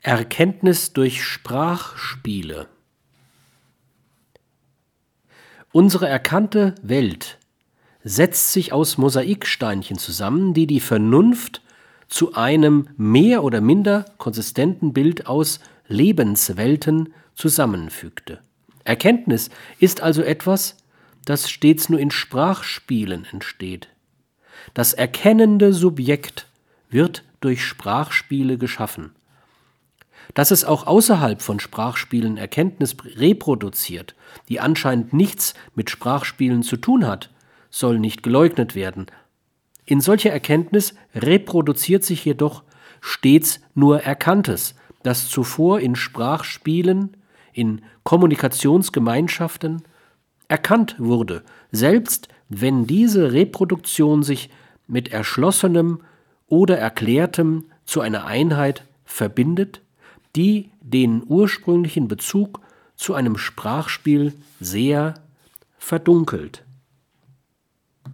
Erkenntnis durch Sprachspiele. Unsere erkannte Welt setzt sich aus Mosaiksteinchen zusammen, die die Vernunft zu einem mehr oder minder konsistenten Bild aus Lebenswelten zusammenfügte. Erkenntnis ist also etwas, das stets nur in Sprachspielen entsteht. Das erkennende Subjekt wird durch Sprachspiele geschaffen. Dass es auch außerhalb von Sprachspielen Erkenntnis reproduziert, die anscheinend nichts mit Sprachspielen zu tun hat, soll nicht geleugnet werden. In solcher Erkenntnis reproduziert sich jedoch stets nur Erkanntes, das zuvor in Sprachspielen, in Kommunikationsgemeinschaften erkannt wurde, selbst wenn diese Reproduktion sich mit Erschlossenem oder Erklärtem zu einer Einheit verbindet, die den ursprünglichen Bezug zu einem Sprachspiel sehr verdunkelt